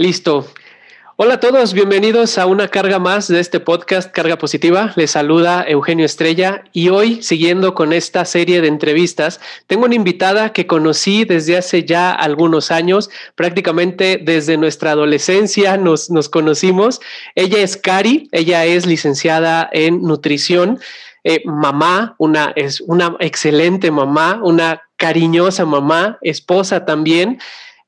Listo. Hola a todos, bienvenidos a una carga más de este podcast Carga Positiva. Les saluda Eugenio Estrella y hoy, siguiendo con esta serie de entrevistas, tengo una invitada que conocí desde hace ya algunos años, prácticamente desde nuestra adolescencia nos, nos conocimos. Ella es Cari, ella es licenciada en nutrición. Eh, mamá, una, es una excelente mamá, una cariñosa mamá, esposa también.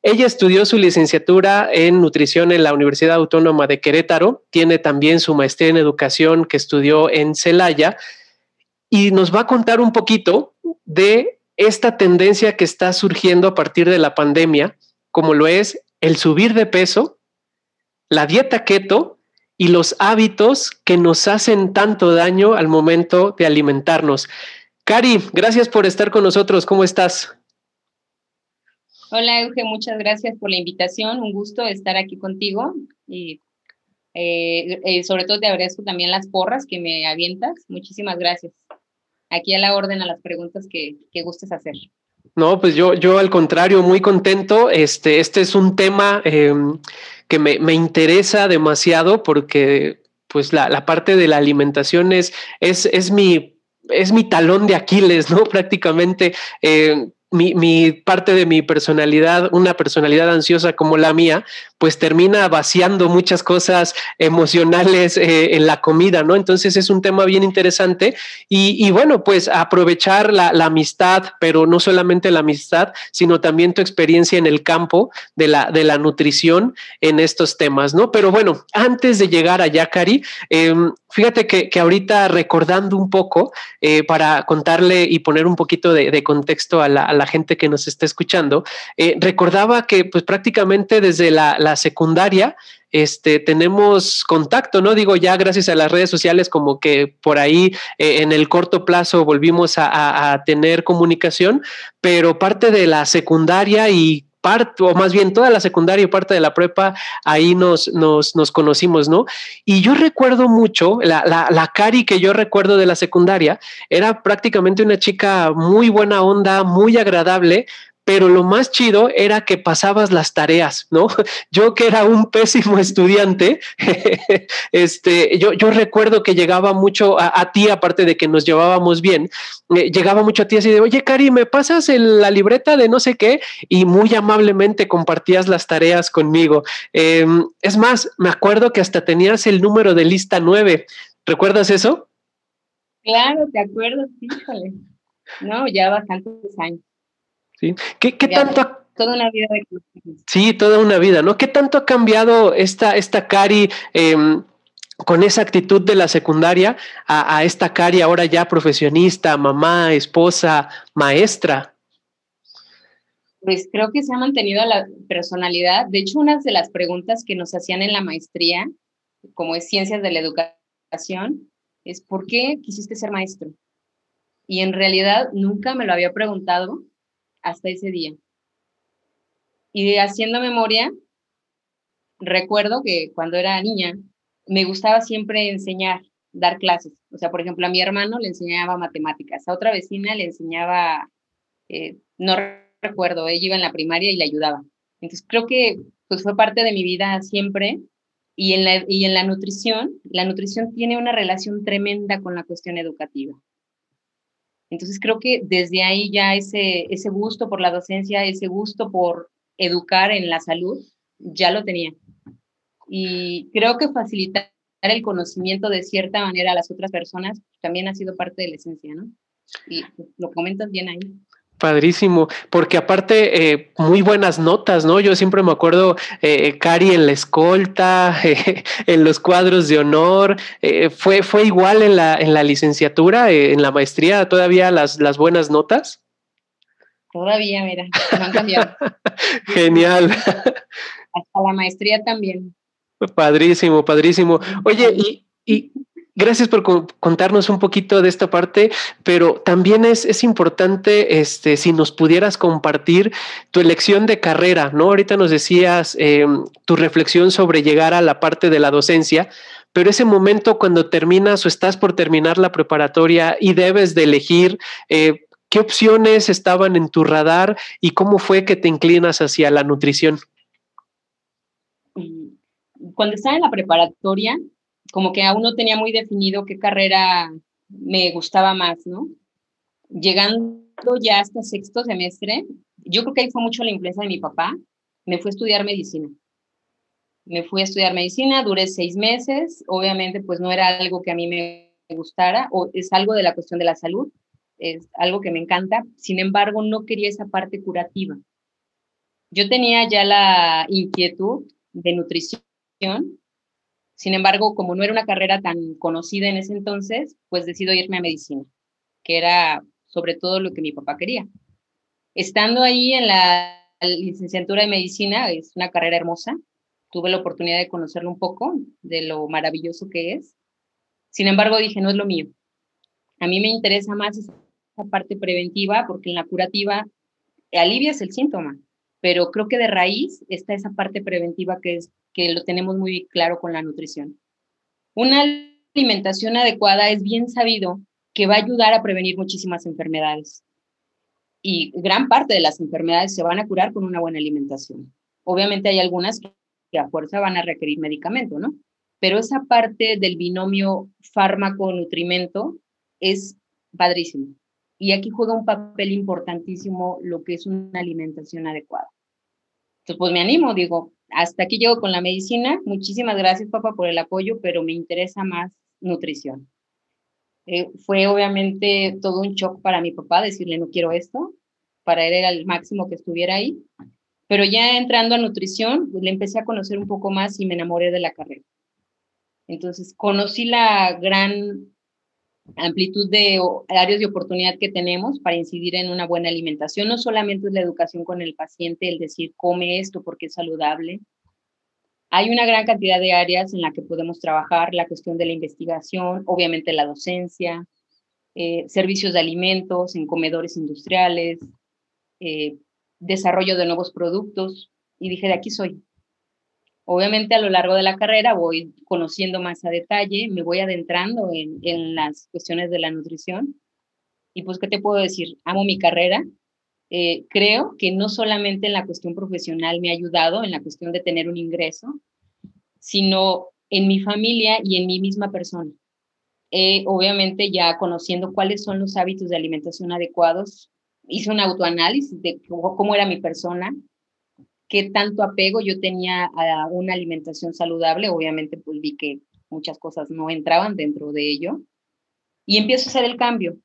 Ella estudió su licenciatura en nutrición en la Universidad Autónoma de Querétaro, tiene también su maestría en educación que estudió en Celaya y nos va a contar un poquito de esta tendencia que está surgiendo a partir de la pandemia, como lo es el subir de peso, la dieta keto y los hábitos que nos hacen tanto daño al momento de alimentarnos. Cari, gracias por estar con nosotros. ¿Cómo estás? Hola, Euge, muchas gracias por la invitación. Un gusto estar aquí contigo y eh, eh, sobre todo te agradezco también las porras que me avientas. Muchísimas gracias. Aquí a la orden a las preguntas que, que gustes hacer. No, pues yo, yo al contrario, muy contento. Este, este es un tema em, que me, me, interesa demasiado porque pues la, la, parte de la alimentación es, es, es mi es mi talón de Aquiles, ¿no? Prácticamente eh, mi, parte de mi personalidad, una personalidad ansiosa como la mía, pues termina vaciando muchas cosas emocionales eh, en la comida, ¿no? Entonces es un tema bien interesante y, bueno, pues aprovechar la, amistad, pero no solamente la amistad, sino también tu experiencia en el campo de la, de la nutrición en estos temas, ¿no? Pero bueno, antes de llegar a Yacari, em, fíjate que, ahorita recordando un poco, eh, para contarle y poner un poquito de, contexto a la gente que nos está escuchando, eh, recordaba que pues prácticamente desde la, secundaria este, tenemos contacto, ¿no? Digo, ya gracias a las redes sociales, como que por ahí eh, en el corto plazo volvimos a, a, tener comunicación, pero parte de la secundaria y parte, o más bien toda la secundaria y parte de la prepa, ahí nos, nos, nos conocimos, ¿no? Y yo recuerdo mucho, la, la, la, Cari que yo recuerdo de la secundaria, era prácticamente una chica muy buena onda, muy agradable, pero lo más chido era que pasabas las tareas, ¿no? Yo que era un pésimo estudiante, este, yo, yo recuerdo que llegaba mucho a, ti, aparte de que nos llevábamos bien, eh, llegaba mucho a ti así de, oye, Cari, ¿me pasas la libreta de no sé qué? Y muy amablemente compartías las tareas conmigo. Em, es más, me acuerdo que hasta tenías el número de lista 9. ¿Recuerdas eso? Claro, te acuerdo, híjole. No, ya bastantes años. ¿Qué, qué tanto toda una vida Sí, toda una vida, ¿no? ¿Qué tanto ha cambiado esta, esta Cari em, con esa actitud de la secundaria a, esta Cari ahora ya profesionista, mamá, esposa, maestra? Pues creo que se ha mantenido la personalidad. De hecho, una de las preguntas que nos hacían en la maestría, como es ciencias de la educación, es ¿por qué quisiste ser maestro? Y en realidad nunca me lo había preguntado hasta ese día. Y haciendo memoria, recuerdo que cuando era niña me gustaba siempre enseñar, dar clases. O sea, por ejemplo, a mi hermano le enseñaba matemáticas, a otra vecina le enseñaba, eh, no recuerdo, ella iba en la primaria y le ayudaba. Entonces creo que pues fue parte de mi vida siempre y en la, y en la nutrición, la nutrición tiene una relación tremenda con la cuestión educativa. Entonces creo que desde ahí ya ese, ese gusto por la docencia, ese gusto por educar en la salud, ya lo tenía. Y creo que facilitar el conocimiento de cierta manera a las otras personas también ha sido parte de la esencia, ¿no? Y lo comentas bien ahí. Padrísimo, porque aparte, eh, muy buenas notas, ¿no? Yo siempre me acuerdo, eh, Cari en la escolta, en los cuadros de honor, eh, fue, ¿fue igual en la, en la licenciatura, en la maestría, todavía las, las buenas notas? Todavía, mira, han cambiado. Genial. Hasta la maestría también. Padrísimo, padrísimo. Oye, y, y Gracias por contarnos un poquito de esta parte, pero también es, es importante este, si nos pudieras compartir tu elección de carrera, ¿no? Ahorita nos decías eh, tu reflexión sobre llegar a la parte de la docencia, pero ese momento cuando terminas o estás por terminar la preparatoria y debes de elegir eh, qué opciones estaban en tu radar y cómo fue que te inclinas hacia la nutrición. cuando estaba en la preparatoria, como que aún no tenía muy definido qué carrera me gustaba más, ¿no? Llegando ya hasta sexto semestre, yo creo que ahí fue mucho la influencia de mi papá, me fue a estudiar medicina. Me fui a estudiar medicina, duré seis meses, obviamente pues no era algo que a mí me gustara, o es algo de la cuestión de la salud, es algo que me encanta, sin embargo no quería esa parte curativa. Yo tenía ya la inquietud de nutrición, sin embargo, como no era una carrera tan conocida en ese entonces, pues decido irme a medicina, que era sobre todo lo que mi papá quería. Estando ahí en la licenciatura de medicina, es una carrera hermosa, tuve la oportunidad de conocerlo un poco, de lo maravilloso que es. Sin embargo, dije, no es lo mío. A mí me interesa más esa parte preventiva porque en la curativa alivias el síntoma, pero creo que de raíz está esa parte preventiva que es que lo tenemos muy claro con la nutrición. Una alimentación adecuada es bien sabido que va a ayudar a prevenir muchísimas enfermedades. Y gran parte de las enfermedades se van a curar con una buena alimentación. Obviamente hay algunas que a fuerza van a requerir medicamento, ¿no? Pero esa parte del binomio fármaco-nutrimento es padrísimo. Y aquí juega un papel importantísimo lo que es una alimentación adecuada. Entonces, pues me animo, digo, hasta aquí llego con la medicina. Muchísimas gracias, papá, por el apoyo, pero me interesa más nutrición. Eh, fue obviamente todo un shock para mi papá decirle no quiero esto. Para él era el máximo que estuviera ahí. Pero ya entrando a nutrición, le empecé a conocer un poco más y me enamoré de la carrera. Entonces, conocí la gran amplitud de áreas de oportunidad que tenemos para incidir en una buena alimentación. No solamente es la educación con el paciente, el decir, come esto porque es saludable. Hay una gran cantidad de áreas en la que podemos trabajar, la cuestión de la investigación, obviamente la docencia, eh, servicios de alimentos en comedores industriales, eh, desarrollo de nuevos productos. Y dije, de aquí soy, Obviamente a lo largo de la carrera voy conociendo más a detalle, me voy adentrando en, las cuestiones de la nutrición. Y pues, ¿qué te puedo decir? Amo mi carrera. Eh, creo que no solamente en la cuestión profesional me ha ayudado, en la cuestión de tener un ingreso, sino en mi familia y en mi misma persona. obviamente ya conociendo cuáles son los hábitos de alimentación adecuados, hice un autoanálisis de cómo era mi persona, qué tanto apego yo tenía a una alimentación saludable. Obviamente, pues vi que muchas cosas no entraban dentro de ello. Y empiezo a hacer el cambio.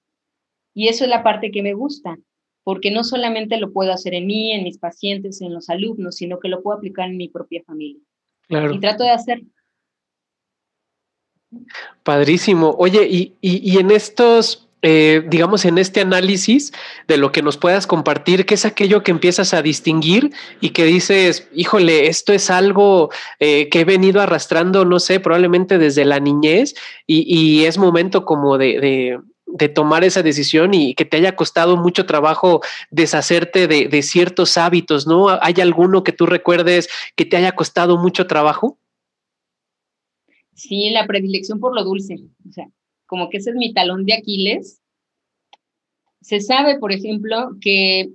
Y eso es la parte que me gusta, porque no solamente lo puedo hacer en mí, en mis pacientes, en los alumnos, sino que lo puedo aplicar en mi propia familia. Claro. Y trato de hacer. Padrísimo. Oye, y, y, y en estos eh, digamos, en este análisis de lo que nos puedas compartir, qué es aquello que empiezas a distinguir y que dices, híjole, esto es algo eh, que he venido arrastrando, no sé, probablemente desde la niñez y, es momento como de, tomar esa decisión y que te haya costado mucho trabajo deshacerte de, de, ciertos hábitos, ¿no? ¿Hay alguno que tú recuerdes que te haya costado mucho trabajo? Sí, la predilección por lo dulce. O sea, como que ese es mi talón de Aquiles. Se sabe, por ejemplo, que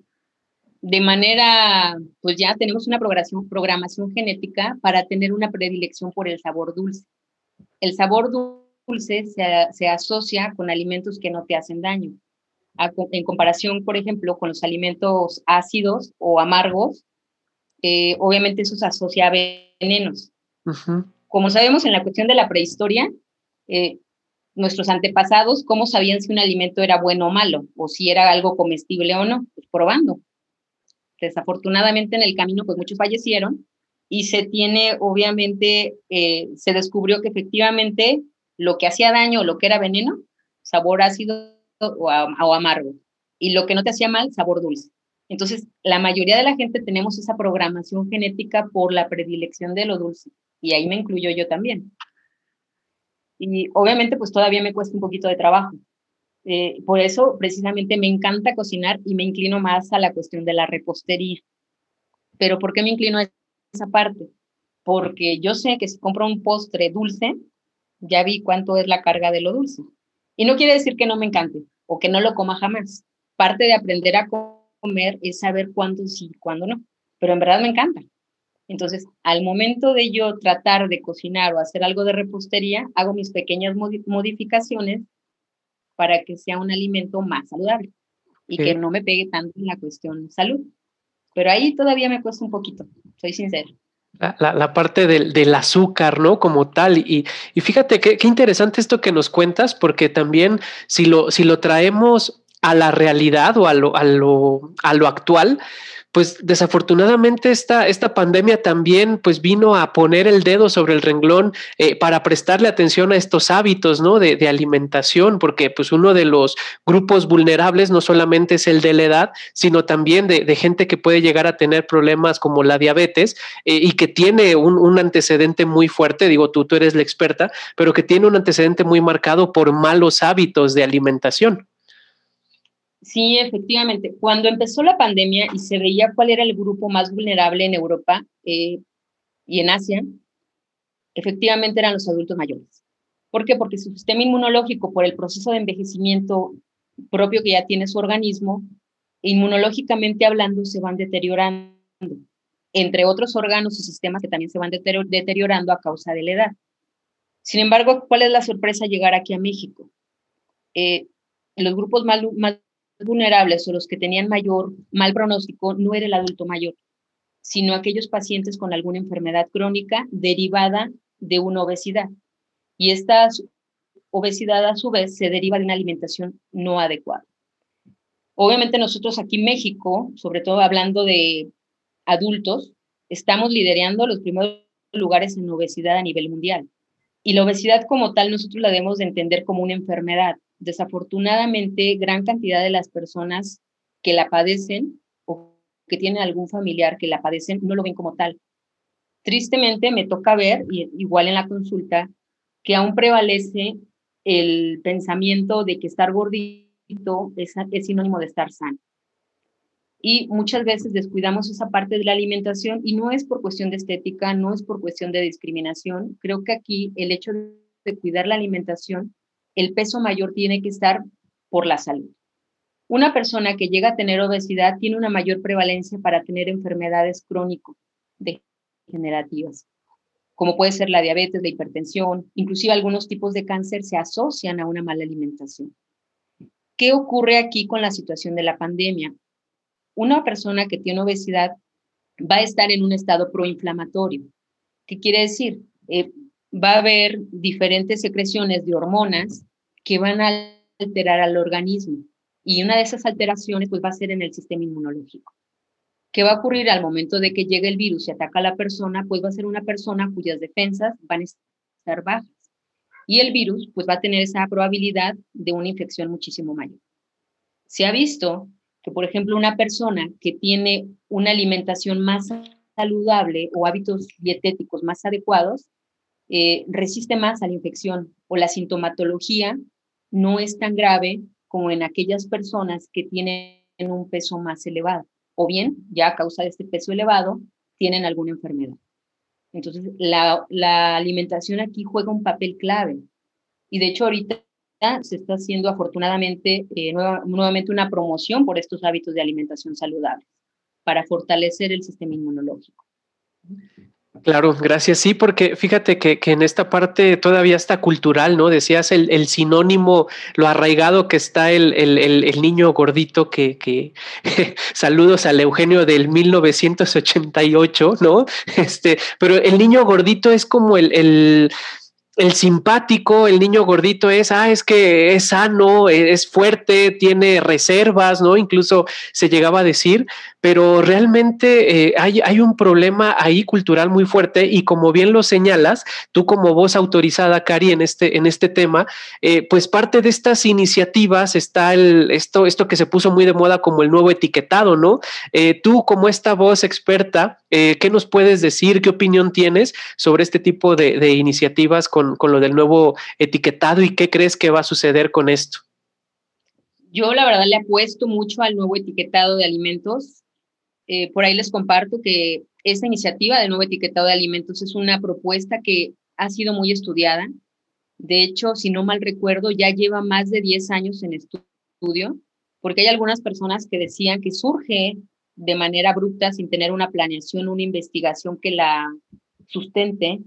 de manera, pues ya tenemos una programación, programación genética para tener una predilección por el sabor dulce. El sabor dulce se, asocia con alimentos que no te hacen daño. en comparación, por ejemplo, con los alimentos ácidos o amargos, eh, obviamente eso se asocia a venenos. Como sabemos en la cuestión de la prehistoria, eh, nuestros antepasados, ¿cómo sabían si un alimento era bueno o malo? O si era algo comestible o no? Pues probando. Desafortunadamente en el camino, pues muchos fallecieron y se tiene, obviamente, eh, se descubrió que efectivamente lo que hacía daño, lo que era veneno, sabor ácido o, o amargo. Y lo que no te hacía mal, sabor dulce. Entonces, la mayoría de la gente tenemos esa programación genética por la predilección de lo dulce. Y ahí me incluyo yo también. Y obviamente pues todavía me cuesta un poquito de trabajo. Eh, por eso precisamente me encanta cocinar y me inclino más a la cuestión de la repostería. Pero ¿por qué me inclino a esa parte? Porque yo sé que si compro un postre dulce, ya vi cuánto es la carga de lo dulce. Y no quiere decir que no me encante o que no lo coma jamás. Parte de aprender a comer es saber cuándo sí y cuándo no. Pero en verdad me encanta. Entonces, al momento de yo tratar de cocinar o hacer algo de repostería, hago mis pequeñas modificaciones para que sea un alimento más saludable y que no me pegue tanto en la cuestión salud. Pero ahí todavía me cuesta un poquito, soy sincera. La, parte del, azúcar, ¿no? Como tal. Y, y fíjate qué, qué interesante esto que nos cuentas, porque también si lo, si lo traemos a la realidad o a lo, a lo, a lo actual, pues desafortunadamente esta, esta pandemia también pues vino a poner el dedo sobre el renglón eh, para prestarle atención a estos hábitos, ¿no? De, alimentación, porque pues uno de los grupos vulnerables no solamente es el de la edad, sino también de, gente que puede llegar a tener problemas como la diabetes eh, y que tiene un, un, antecedente muy fuerte, digo tú, tú eres la experta, pero que tiene un antecedente muy marcado por malos hábitos de alimentación. Sí, efectivamente. Cuando empezó la pandemia y se veía cuál era el grupo más vulnerable en Europa eh, y en Asia, efectivamente eran los adultos mayores. ¿Por qué? Porque su sistema inmunológico, por el proceso de envejecimiento propio que ya tiene su organismo, inmunológicamente hablando, se van deteriorando, entre otros órganos y sistemas que también se van deteriorando a causa de la edad. Sin embargo, ¿cuál es la sorpresa llegar aquí a México? Eh, los grupos más, más vulnerables o los que tenían mayor mal pronóstico no era el adulto mayor, sino aquellos pacientes con alguna enfermedad crónica derivada de una obesidad. Y esta obesidad a su vez se deriva de una alimentación no adecuada. Obviamente nosotros aquí en México, sobre todo hablando de adultos, estamos liderando los primeros lugares en obesidad a nivel mundial. Y la obesidad como tal nosotros la debemos de entender como una enfermedad, desafortunadamente gran cantidad de las personas que la padecen o que tienen algún familiar que la padecen no lo ven como tal. Tristemente me toca ver, igual en la consulta, que aún prevalece el pensamiento de que estar gordito es, es sinónimo de estar sano. Y muchas veces descuidamos esa parte de la alimentación y no es por cuestión de estética, no es por cuestión de discriminación. Creo que aquí el hecho de cuidar la alimentación el peso mayor tiene que estar por la salud. Una persona que llega a tener obesidad tiene una mayor prevalencia para tener enfermedades crónico-degenerativas, como puede ser la diabetes, la hipertensión, inclusive algunos tipos de cáncer se asocian a una mala alimentación. ¿Qué ocurre aquí con la situación de la pandemia? Una persona que tiene obesidad va a estar en un estado proinflamatorio. ¿Qué quiere decir? Eh, va a haber diferentes secreciones de hormonas que van a alterar al organismo. Y una de esas alteraciones pues, va a ser en el sistema inmunológico. ¿Qué va a ocurrir al momento de que llegue el virus y ataca a la persona? Pues va a ser una persona cuyas defensas van a estar bajas. Y el virus pues va a tener esa probabilidad de una infección muchísimo mayor. Se ha visto que, por ejemplo, una persona que tiene una alimentación más saludable o hábitos dietéticos más adecuados, eh, resiste más a la infección o la sintomatología no es tan grave como en aquellas personas que tienen un peso más elevado o bien ya a causa de este peso elevado tienen alguna enfermedad. Entonces, la, alimentación aquí juega un papel clave y de hecho ahorita se está haciendo afortunadamente eh, nuevamente una promoción por estos hábitos de alimentación saludable para fortalecer el sistema inmunológico. Claro, gracias. Sí, porque fíjate que, en esta parte todavía está cultural, ¿no? Decías el, sinónimo, lo arraigado que está el, niño gordito que, que saludos al Eugenio del 1988, ¿no? Este, pero el niño gordito es como el, el simpático, el niño gordito es, ah, es que es sano, es fuerte, tiene reservas, ¿no? Incluso se llegaba a decir, pero realmente eh, hay, hay, un problema ahí cultural muy fuerte y como bien lo señalas, tú como voz autorizada, Cari, en este, en este tema, eh, pues parte de estas iniciativas está el, esto, esto que se puso muy de moda como el nuevo etiquetado, ¿no? Eh, tú como esta voz experta, ¿qué nos puedes decir? ¿Qué opinión tienes sobre este tipo de, iniciativas con, con lo del nuevo etiquetado y qué crees que va a suceder con esto? Yo la verdad le apuesto mucho al nuevo etiquetado de alimentos eh, por ahí les comparto que esta iniciativa de nuevo etiquetado de alimentos es una propuesta que ha sido muy estudiada. De hecho, si no mal recuerdo, ya lleva más de 10 años en estudio, porque hay algunas personas que decían que surge de manera abrupta sin tener una planeación, una investigación que la sustente,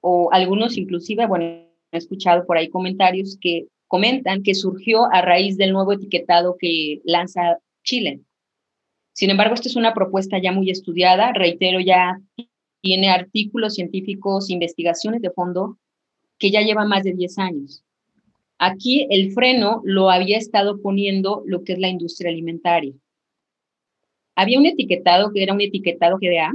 o algunos inclusive, bueno, he escuchado por ahí comentarios que comentan que surgió a raíz del nuevo etiquetado que lanza Chile. Sin embargo, esta es una propuesta ya muy estudiada, reitero, ya tiene artículos científicos, investigaciones de fondo que ya lleva más de 10 años. Aquí el freno lo había estado poniendo lo que es la industria alimentaria. Había un etiquetado que era un etiquetado GDA,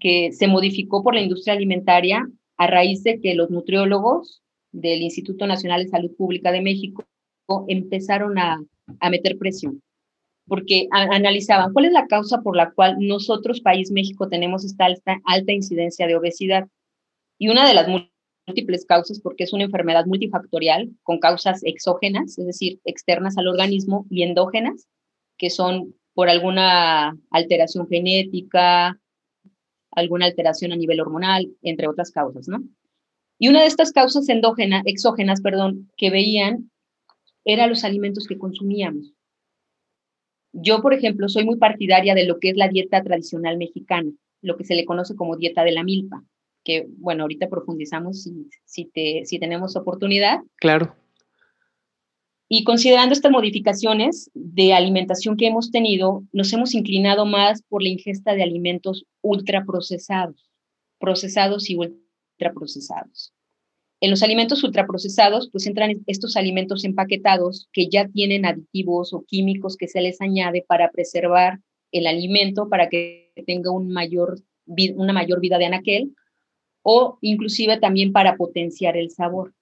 que se modificó por la industria alimentaria a raíz de que los nutriólogos del Instituto Nacional de Salud Pública de México empezaron a, meter presión, porque analizaban cuál es la causa por la cual nosotros, país México, tenemos esta alta, alta incidencia de obesidad. Y una de las múltiples causas, porque es una enfermedad multifactorial con causas exógenas, es decir, externas al organismo, y endógenas, que son por alguna alteración genética, alguna alteración a nivel hormonal, entre otras causas, ¿no? Y una de estas causas endógenas, exógenas, perdón, que veían eran los alimentos que consumíamos. Yo, por ejemplo, soy muy partidaria de lo que es la dieta tradicional mexicana, lo que se le conoce como dieta de la milpa, que, bueno, ahorita profundizamos si, si, te, si tenemos oportunidad. Claro. Y considerando estas modificaciones de alimentación que hemos tenido, nos hemos inclinado más por la ingesta de alimentos ultraprocesados, procesados y ultraprocesados. En los alimentos ultraprocesados, pues entran estos alimentos empaquetados que ya tienen aditivos o químicos que se les añade para preservar el alimento, para que tenga un mayor, una mayor vida de anaquel, o inclusive también para potenciar el sabor.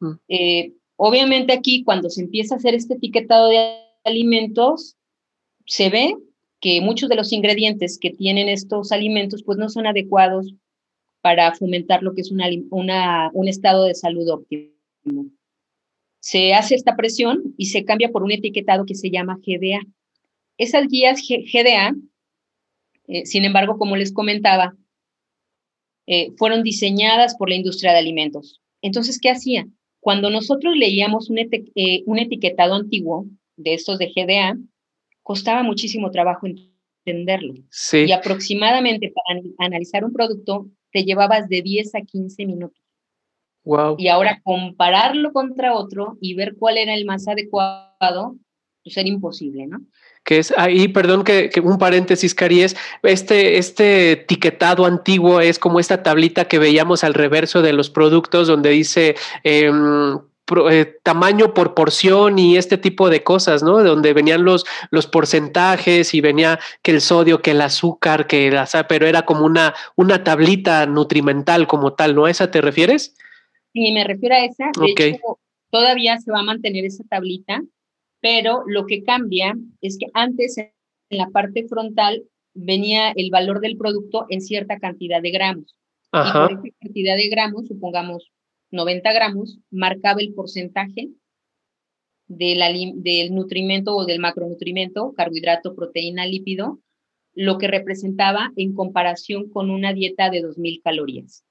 Mm. Eh, Obviamente aquí cuando se empieza a hacer este etiquetado de alimentos, se ve que muchos de los ingredientes que tienen estos alimentos pues no son adecuados para fomentar lo que es una, un estado de salud óptimo. Se hace esta presión y se cambia por un etiquetado que se llama GDA. Esas guías GDA, eh, sin embargo, como les comentaba, eh, fueron diseñadas por la industria de alimentos. Entonces, ¿qué hacían? Cuando nosotros leíamos un, eh, un etiquetado antiguo de estos de GDA, costaba muchísimo trabajo entenderlo. Y aproximadamente para analizar un producto te llevabas de 10 a 15 minutos. Wow. Y ahora compararlo contra otro y ver cuál era el más adecuado, pues era imposible, ¿no? que es ahí, perdón que, un paréntesis, Caries, este, este etiquetado antiguo es como esta tablita que veíamos al reverso de los productos donde dice eh, tamaño por porción y este tipo de cosas, ¿no? Donde venían los, los porcentajes y venía que el sodio, que el azúcar, que la pero era como una, una tablita nutrimental como tal, ¿no? ¿A esa te refieres? Sí, me refiero a esa. De hecho, todavía se va a mantener esa tablita pero lo que cambia es que antes en la parte frontal venía el valor del producto en cierta cantidad de gramos. Y por esa cantidad de gramos, supongamos 90 gramos, marcaba el porcentaje del nutrimento o del macronutrimento, carbohidrato, proteína, lípido, lo que representaba en comparación con una dieta de 2.000 calorías.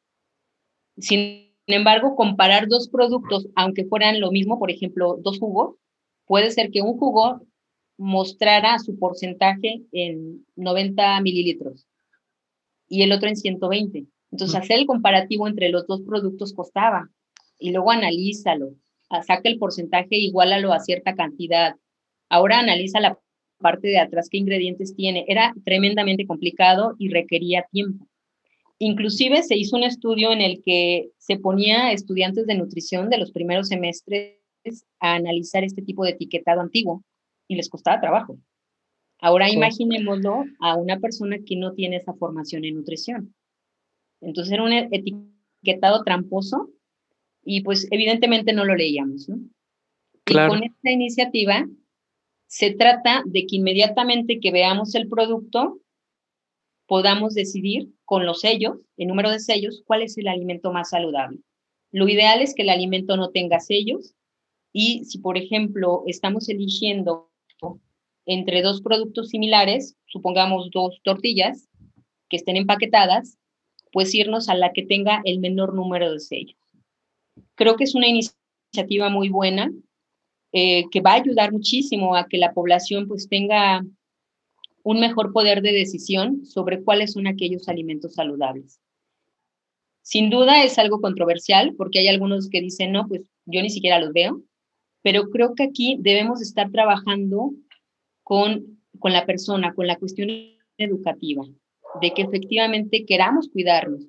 Sin embargo, comparar dos productos, aunque fueran lo mismo, por ejemplo, dos jugos, puede ser que un jugo mostrara su porcentaje en 90 mililitros y el otro en 120. Entonces, hacer el comparativo entre los dos productos costaba y luego analízalo, saca el porcentaje, igualalo a cierta cantidad. Ahora analiza la parte de atrás, qué ingredientes tiene. Era tremendamente complicado y requería tiempo. Inclusive se hizo un estudio en el que se ponía estudiantes de nutrición de los primeros semestres a analizar este tipo de etiquetado antiguo y les costaba trabajo. Ahora imaginémoslo a una persona que no tiene esa formación en nutrición. Entonces era un etiquetado tramposo y pues evidentemente no lo leíamos. ¿no? Y con esta iniciativa se trata de que inmediatamente que veamos el producto podamos decidir con los sellos, el número de sellos, cuál es el alimento más saludable. Lo ideal es que el alimento no tenga sellos y si, por ejemplo, estamos eligiendo entre dos productos similares, supongamos dos tortillas que estén empaquetadas, pues irnos a la que tenga el menor número de sellos. Creo que es una iniciativa muy buena eh, que va a ayudar muchísimo a que la población pues tenga un mejor poder de decisión sobre cuáles son aquellos alimentos saludables. Sin duda es algo controversial porque hay algunos que dicen, no, pues yo ni siquiera los veo, pero creo que aquí debemos estar trabajando con, con la persona, con la cuestión educativa, de que efectivamente queramos cuidarnos,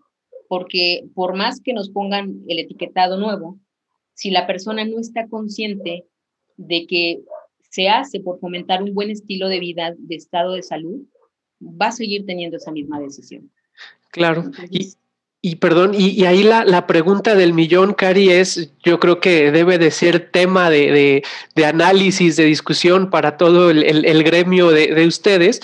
porque por más que nos pongan el etiquetado nuevo, si la persona no está consciente de que se hace por fomentar un buen estilo de vida, de estado de salud, va a seguir teniendo esa misma decisión. Claro. y, perdón, y, ahí la, pregunta del millón, Cari, es, yo creo que debe de ser tema de, análisis, de discusión para todo el, gremio de, ustedes.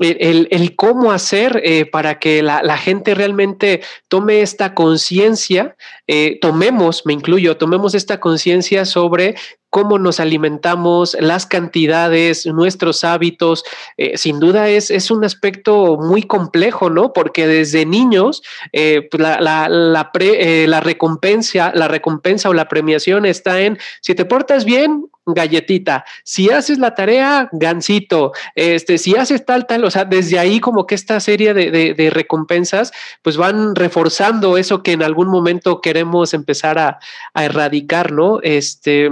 El, cómo hacer eh, para que la, gente realmente tome esta conciencia, eh, tomemos, me incluyo, tomemos esta conciencia sobre cómo nos alimentamos, las cantidades, nuestros hábitos, eh, sin duda es, es, un aspecto muy complejo, ¿no? Porque desde niños eh, pues la, la, eh, la, recompensa, la recompensa o la premiación está en si te portas bien, galletita, si haces la tarea, gansito, este, si haces tal, tal, o sea, desde ahí como que esta serie de, de, de recompensas pues van reforzando eso que en algún momento queremos empezar a, a erradicar, ¿no? Este,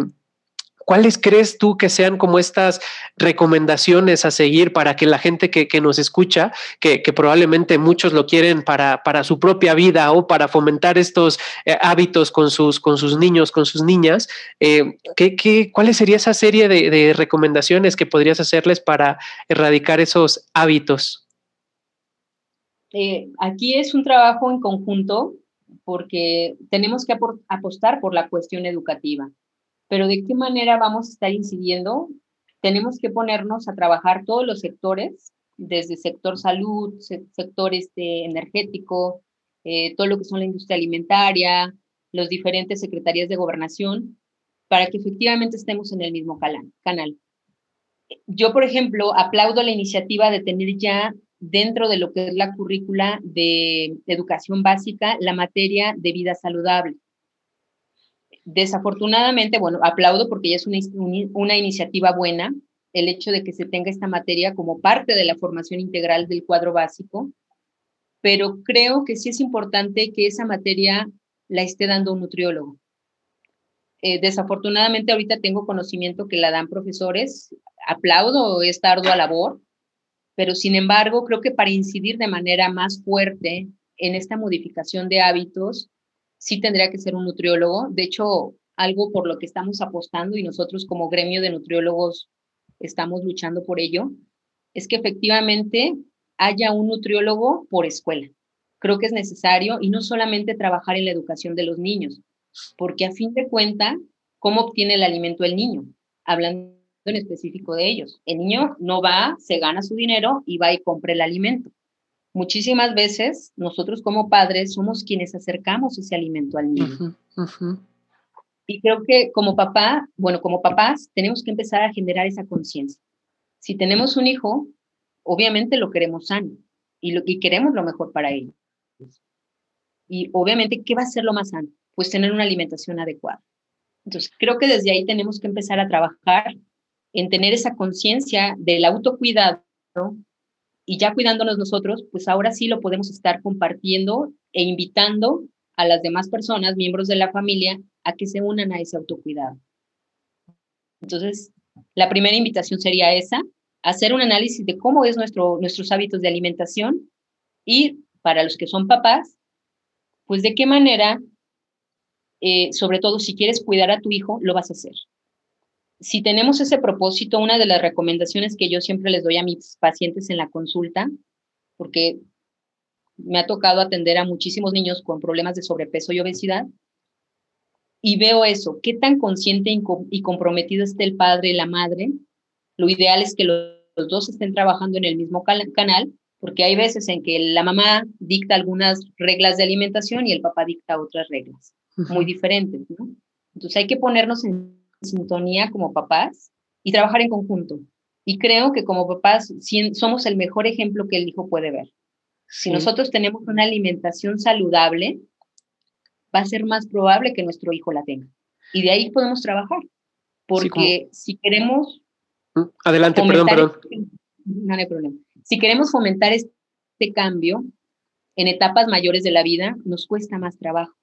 ¿Cuáles crees tú que sean como estas recomendaciones a seguir para que la gente que, nos escucha, que, probablemente muchos lo quieren para, para, su propia vida o para fomentar estos eh, hábitos con sus, con sus niños, con sus niñas, eh, ¿qué, cuál sería esa serie de, recomendaciones que podrías hacerles para erradicar esos hábitos? Eh, aquí es un trabajo en conjunto porque tenemos que apostar por la cuestión educativa. Pero ¿de qué manera vamos a estar incidiendo? Tenemos que ponernos a trabajar todos los sectores, desde sector salud, sector este, energético, eh, todo lo que son la industria alimentaria, los diferentes secretarías de gobernación, para que efectivamente estemos en el mismo canal. Yo, por ejemplo, aplaudo la iniciativa de tener ya dentro de lo que es la currícula de educación básica la materia de vida saludable. Desafortunadamente, bueno, aplaudo porque ya es una, una iniciativa buena el hecho de que se tenga esta materia como parte de la formación integral del cuadro básico, pero creo que sí es importante que esa materia la esté dando un nutriólogo. Eh, desafortunadamente ahorita tengo conocimiento que la dan profesores, aplaudo esta ardua labor, pero sin embargo creo que para incidir de manera más fuerte en esta modificación de hábitos, sí tendría que ser un nutriólogo. De hecho, algo por lo que estamos apostando y nosotros como gremio de nutriólogos estamos luchando por ello, es que efectivamente haya un nutriólogo por escuela. Creo que es necesario y no solamente trabajar en la educación de los niños, porque a fin de cuentas, ¿cómo obtiene el alimento el niño? Hablando en específico de ellos. El niño no va, se gana su dinero y va y compra el alimento. Muchísimas veces nosotros como padres somos quienes acercamos ese alimento al niño. Y creo que como papá, bueno, como papás, tenemos que empezar a generar esa conciencia. Si tenemos un hijo, obviamente lo queremos sano y, lo, y queremos lo mejor para él. Y obviamente, ¿qué va a ser lo más sano? Pues tener una alimentación adecuada. Entonces, creo que desde ahí tenemos que empezar a trabajar en tener esa conciencia del autocuidado y ya cuidándonos nosotros, pues ahora sí lo podemos estar compartiendo e invitando a las demás personas, miembros de la familia, a que se unan a ese autocuidado. Entonces, la primera invitación sería esa, hacer un análisis de cómo es nuestro, nuestros hábitos de alimentación y para los que son papás, pues de qué manera, eh, sobre todo si quieres cuidar a tu hijo, lo vas a hacer si tenemos ese propósito, una de las recomendaciones que yo siempre les doy a mis pacientes en la consulta, porque me ha tocado atender a muchísimos niños con problemas de sobrepeso y obesidad, y veo eso, qué tan consciente y comprometido esté el padre y la madre. Lo ideal es que los, dos estén trabajando en el mismo canal, porque hay veces en que la mamá dicta algunas reglas de alimentación y el papá dicta otras reglas muy diferentes. Entonces hay que ponernos en sintonía como papás y trabajar en conjunto. Y creo que como papás somos el mejor ejemplo que el hijo puede ver. Si nosotros tenemos una alimentación saludable, va a ser más probable que nuestro hijo la tenga. Y de ahí podemos trabajar. Porque si queremos... Mm, adelante, perdón, perdón. No hay problema. Si queremos fomentar este cambio en etapas mayores de la vida, nos cuesta más trabajo.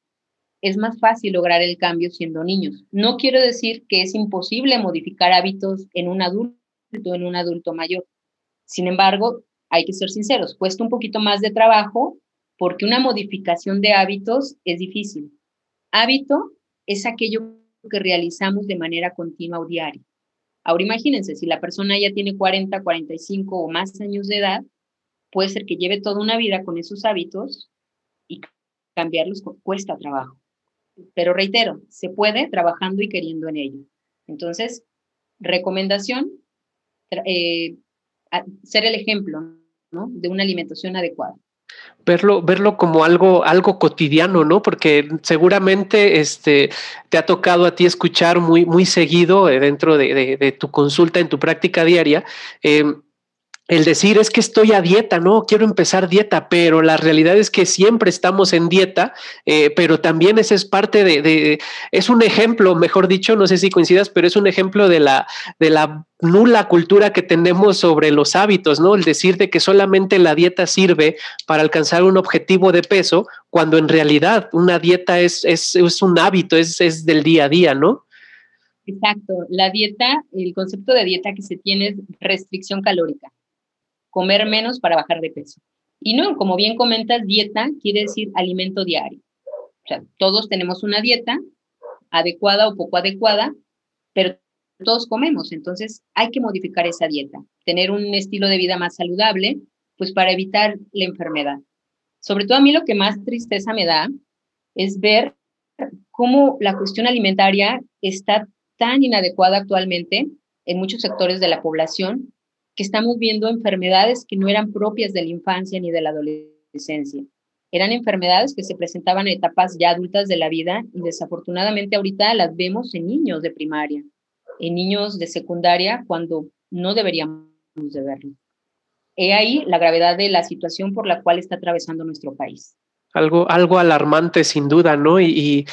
Es más fácil lograr el cambio siendo niños. No quiero decir que es imposible modificar hábitos en un adulto, en un adulto mayor. Sin embargo, hay que ser sinceros, cuesta un poquito más de trabajo porque una modificación de hábitos es difícil. Hábito es aquello que realizamos de manera continua o diaria. Ahora imagínense, si la persona ya tiene 40, 45 o más años de edad, puede ser que lleve toda una vida con esos hábitos y cambiarlos cuesta trabajo. Pero reitero, se puede trabajando y queriendo en ello. Entonces, recomendación, eh, ser el ejemplo de una alimentación adecuada verlo, verlo como algo, algo cotidiano, ¿no? Porque seguramente este, te ha tocado a ti escuchar muy, muy seguido eh, dentro de, tu consulta, en tu práctica diaria, em, el decir es que estoy a dieta, no quiero empezar dieta, pero la realidad es que siempre estamos en dieta, eh, pero también ese es parte de, es un ejemplo, mejor dicho, no sé si coincidas, pero es un ejemplo de la, de la nula cultura que tenemos sobre los hábitos, ¿no? El decir de que solamente la dieta sirve para alcanzar un objetivo de peso, cuando en realidad una dieta es, es, es un hábito, es, es del día a día, ¿no? Exacto, la dieta, el concepto de dieta que se tiene es restricción calórica comer menos para bajar de peso. Y no, como bien comentas, dieta quiere decir alimento diario. O sea, todos tenemos una dieta adecuada o poco adecuada, pero todos comemos, entonces hay que modificar esa dieta, tener un estilo de vida más saludable, pues para evitar la enfermedad. Sobre todo a mí lo que más tristeza me da es ver cómo la cuestión alimentaria está tan inadecuada actualmente en muchos sectores de la población que estamos viendo enfermedades que no eran propias de la infancia ni de la adolescencia. Eran enfermedades que se presentaban en etapas ya adultas de la vida y desafortunadamente ahorita las vemos en niños de primaria, en niños de secundaria cuando no deberíamos de verlo. He ahí la gravedad de la situación por la cual está atravesando nuestro país algo, algo alarmante sin duda, ¿no? Y,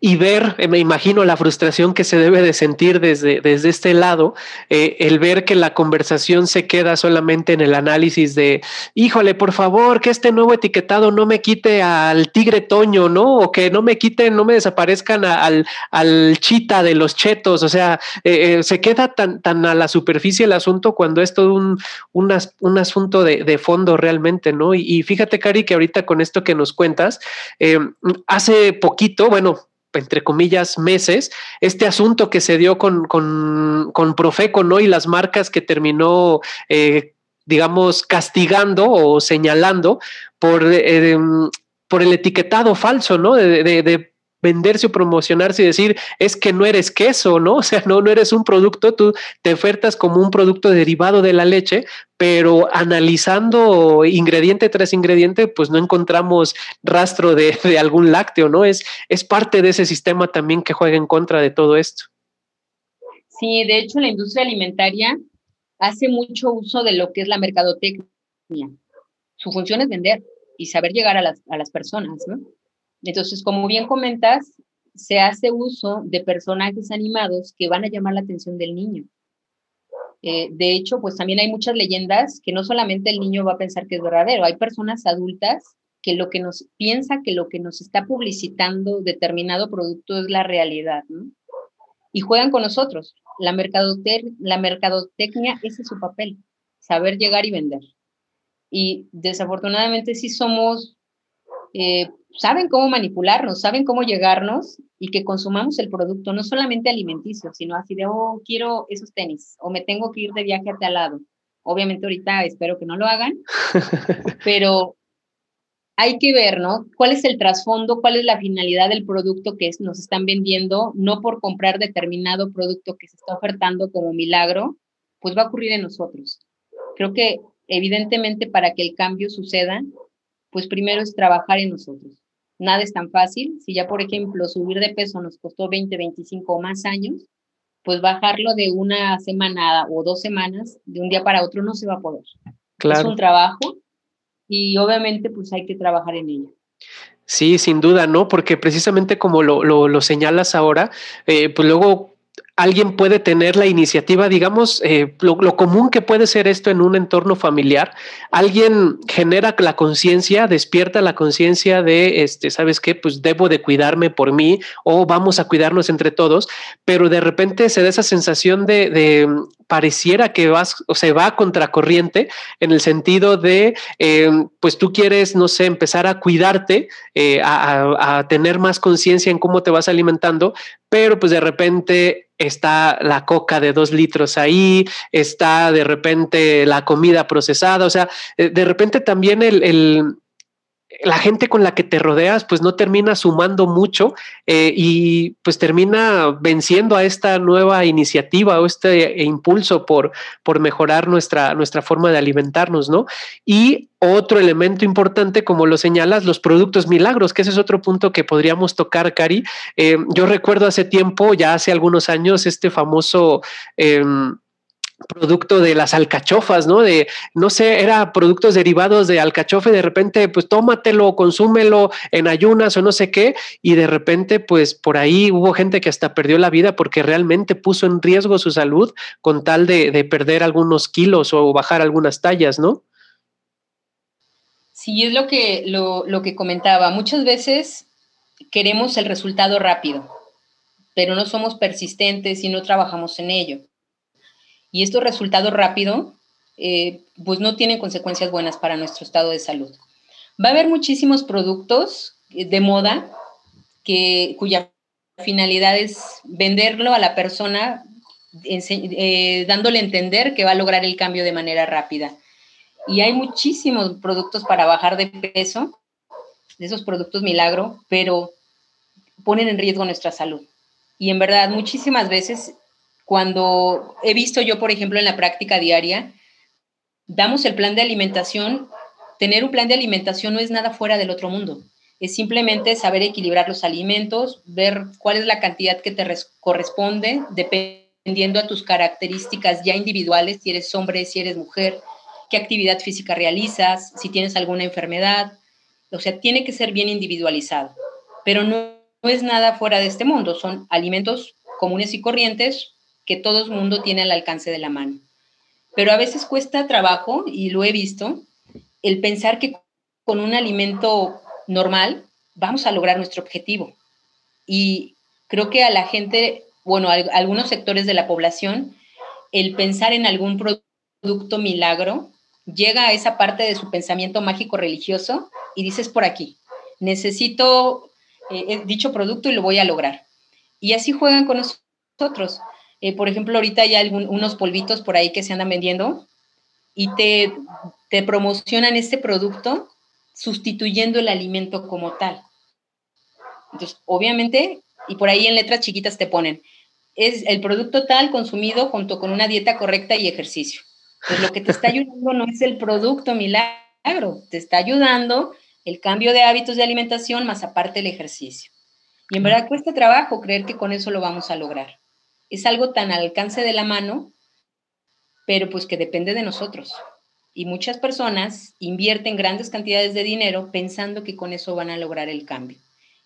y, ver, eh, me imagino la frustración que se debe de sentir desde, desde este lado, eh, el ver que la conversación se queda solamente en el análisis de, híjole, por favor, que este nuevo etiquetado no me quite al tigre toño, ¿no? O que no me quiten, no me desaparezcan al, al chita de los chetos, o sea, eh, se queda tan, tan a la superficie el asunto cuando es todo un, un, asunto de, de, fondo realmente, ¿no? Y, y fíjate, Cari, que ahorita con esto que nos cuenta, eh, hace poquito, bueno, entre comillas, meses, este asunto que se dio con, con, Profeco, ¿no? Y las marcas que terminó, eh, digamos, castigando o señalando por, eh, por el etiquetado falso, ¿no? de venderse o promocionarse y decir es que no eres queso, ¿no? O sea, no, no eres un producto, tú te ofertas como un producto derivado de la leche, pero analizando ingrediente tras ingrediente, pues no encontramos rastro de, de algún lácteo, ¿no? Es, es parte de ese sistema también que juega en contra de todo esto. Sí, de hecho la industria alimentaria hace mucho uso de lo que es la mercadotecnia. Su función es vender y saber llegar a las, a las personas, ¿no? Entonces, como bien comentas, se hace uso de personajes animados que van a llamar la atención del niño. Eh, de hecho, pues también hay muchas leyendas que no solamente el niño va a pensar que es verdadero, hay personas adultas que lo que nos piensa que lo que nos está publicitando determinado producto es la realidad, ¿no? Y juegan con nosotros. La, la mercadotecnia, ese es su papel, saber llegar y vender. Y desafortunadamente sí somos eh, saben cómo manipularnos, saben cómo llegarnos y que consumamos el producto, no solamente alimenticio, sino así de, oh, quiero esos tenis o me tengo que ir de viaje a tal lado. Obviamente ahorita espero que no lo hagan, pero hay que ver, ¿no? ¿Cuál es el trasfondo? ¿Cuál es la finalidad del producto que nos están vendiendo? No por comprar determinado producto que se está ofertando como milagro, pues va a ocurrir en nosotros. Creo que evidentemente para que el cambio suceda, pues primero es trabajar en nosotros. Nada es tan fácil. Si ya, por ejemplo, subir de peso nos costó 20, 25 o más años, pues bajarlo de una semana o dos semanas, de un día para otro, no se va a poder. Claro. Es un trabajo y obviamente pues hay que trabajar en ello. Sí, sin duda, ¿no? Porque precisamente como lo, lo, señalas ahora, eh, pues luego alguien puede tener la iniciativa, digamos, eh, lo, común que puede ser esto en un entorno familiar, alguien genera la conciencia, despierta la conciencia de, este, ¿sabes qué? Pues debo de cuidarme por mí o vamos a cuidarnos entre todos, pero de repente se da esa sensación de, pareciera que vas o se va a contracorriente en el sentido de, eh, pues tú quieres, no sé, empezar a cuidarte, eh, a, a tener más conciencia en cómo te vas alimentando, pero pues de repente está la coca de dos litros ahí, está de repente la comida procesada, o sea, eh, de repente también el, el la gente con la que te rodeas pues no termina sumando mucho eh, y pues termina venciendo a esta nueva iniciativa o este impulso por, por mejorar nuestra, nuestra forma de alimentarnos, ¿no? Y otro elemento importante, como lo señalas, los productos milagros, que ese es otro punto que podríamos tocar, Cari. Eh, yo recuerdo hace tiempo, ya hace algunos años, este famoso... Em, producto de las alcachofas, ¿no? De, no sé, era productos derivados de alcachofa y de repente, pues tómatelo, consúmelo en ayunas o no sé qué, y de repente, pues por ahí hubo gente que hasta perdió la vida porque realmente puso en riesgo su salud con tal de, de perder algunos kilos o bajar algunas tallas, ¿no? Sí, es lo que, lo, lo que comentaba. Muchas veces queremos el resultado rápido, pero no somos persistentes y no trabajamos en ello y estos resultados rápidos eh, pues no tienen consecuencias buenas para nuestro estado de salud. Va a haber muchísimos productos de moda que, cuya finalidad es venderlo a la persona eh, dándole a entender que va a lograr el cambio de manera rápida. Y hay muchísimos productos para bajar de peso, de esos productos milagro, pero ponen en riesgo nuestra salud. Y en verdad, muchísimas veces cuando he visto yo, por ejemplo, en la práctica diaria, damos el plan de alimentación, tener un plan de alimentación no es nada fuera del otro mundo. Es simplemente saber equilibrar los alimentos, ver cuál es la cantidad que te corresponde, dependiendo a tus características ya individuales, si eres hombre, si eres mujer, qué actividad física realizas, si tienes alguna enfermedad. O sea, tiene que ser bien individualizado, pero no, no es nada fuera de este mundo. Son alimentos comunes y corrientes que todo el mundo tiene al alcance de la mano. Pero a veces cuesta trabajo, y lo he visto, el pensar que con un alimento normal vamos a lograr nuestro objetivo. Y creo que a la gente, bueno, a algunos sectores de la población, el pensar en algún producto milagro llega a esa parte de su pensamiento mágico religioso y dices por aquí, necesito eh, dicho producto y lo voy a lograr. Y así juegan con nosotros. Eh, por ejemplo, ahorita hay unos polvitos por ahí que se andan vendiendo y te, te promocionan este producto sustituyendo el alimento como tal. Entonces, obviamente, y por ahí en letras chiquitas te ponen, es el producto tal consumido junto con una dieta correcta y ejercicio. Pues lo que te está ayudando no es el producto milagro, te está ayudando el cambio de hábitos de alimentación más aparte el ejercicio. Y en verdad cuesta trabajo creer que con eso lo vamos a lograr es algo tan al alcance de la mano, pero pues que depende de nosotros. Y muchas personas invierten grandes cantidades de dinero pensando que con eso van a lograr el cambio.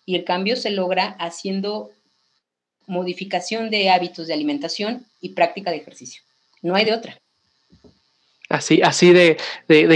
Y el cambio se logra haciendo modificación de hábitos de alimentación y práctica de ejercicio. No hay de otra. Así, así de,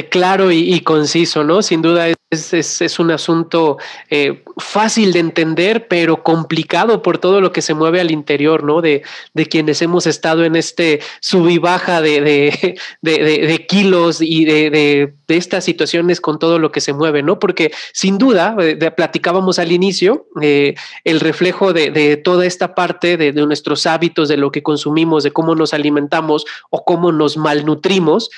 claro y, conciso, ¿no? Sin duda es, es, un asunto eh, fácil de entender, pero complicado por todo lo que se mueve al interior, ¿no? De, quienes hemos estado en este sub y baja de, de kilos y de, estas situaciones con todo lo que se mueve, ¿no? Porque sin duda, eh, platicábamos al inicio, eh, el reflejo de, toda esta parte de, nuestros hábitos, de lo que consumimos, de cómo nos alimentamos o cómo nos malnutrimos,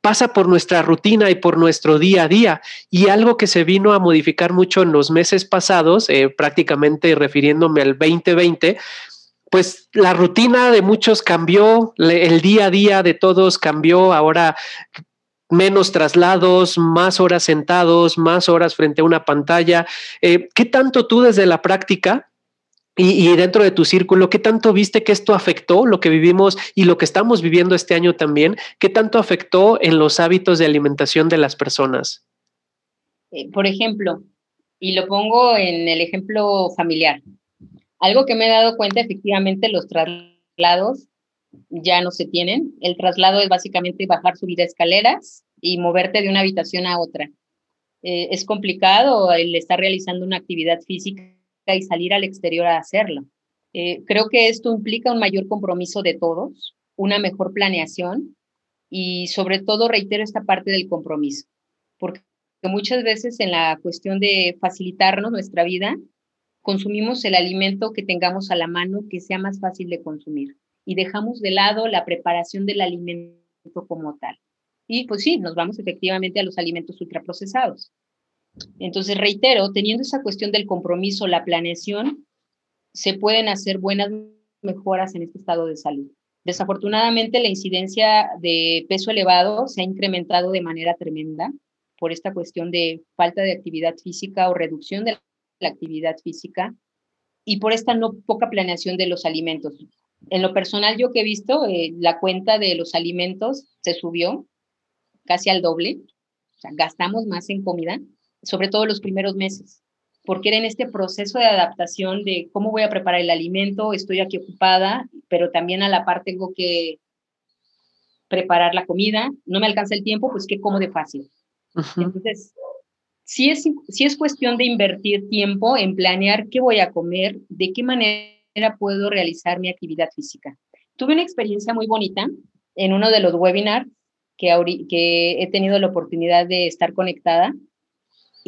pasa por nuestra rutina y por nuestro día a día. Y algo que se vino a modificar mucho en los meses pasados, eh, prácticamente refiriéndome al 2020, pues la rutina de muchos cambió, el día a día de todos cambió, ahora menos traslados, más horas sentados, más horas frente a una pantalla. Eh, ¿Qué tanto tú desde la práctica y, dentro de tu círculo, ¿qué tanto viste que esto afectó lo que vivimos y lo que estamos viviendo este año también? ¿Qué tanto afectó en los hábitos de alimentación de las personas? Eh, por ejemplo, y lo pongo en el ejemplo familiar, Algo que me he dado cuenta, efectivamente, los traslados ya no se tienen. El traslado es básicamente bajar, subir escaleras y moverte de una habitación a otra. Eh, es complicado el estar realizando una actividad física y salir al exterior a hacerlo. Eh, creo que esto implica un mayor compromiso de todos, una mejor planeación y sobre todo reitero esta parte del compromiso, porque muchas veces en la cuestión de facilitarnos nuestra vida, consumimos el alimento que tengamos a la mano que sea más fácil de consumir y dejamos de lado la preparación del alimento como tal. Y pues sí, nos vamos efectivamente a los alimentos ultraprocesados. Entonces, reitero, teniendo esa cuestión del compromiso, la planeación, se pueden hacer buenas mejoras en este estado de salud. Desafortunadamente, la incidencia de peso elevado se ha incrementado de manera tremenda por esta cuestión de falta de actividad física o reducción de la actividad física y por esta no poca planeación de los alimentos. En lo personal, yo que he visto, eh, la cuenta de los alimentos se subió casi al doble, gastamos más en comida, sobre todo los primeros meses, porque era en este proceso de adaptación de cómo voy a preparar el alimento, estoy aquí ocupada, pero también a la par tengo que preparar la comida, no me alcanza el tiempo, pues qué como de fácil. Entonces, sí es, sí es cuestión de invertir tiempo en planear qué voy a comer, de qué manera puedo realizar mi actividad física. Tuve una experiencia muy bonita en uno de los webinars que, que he tenido la oportunidad de estar conectada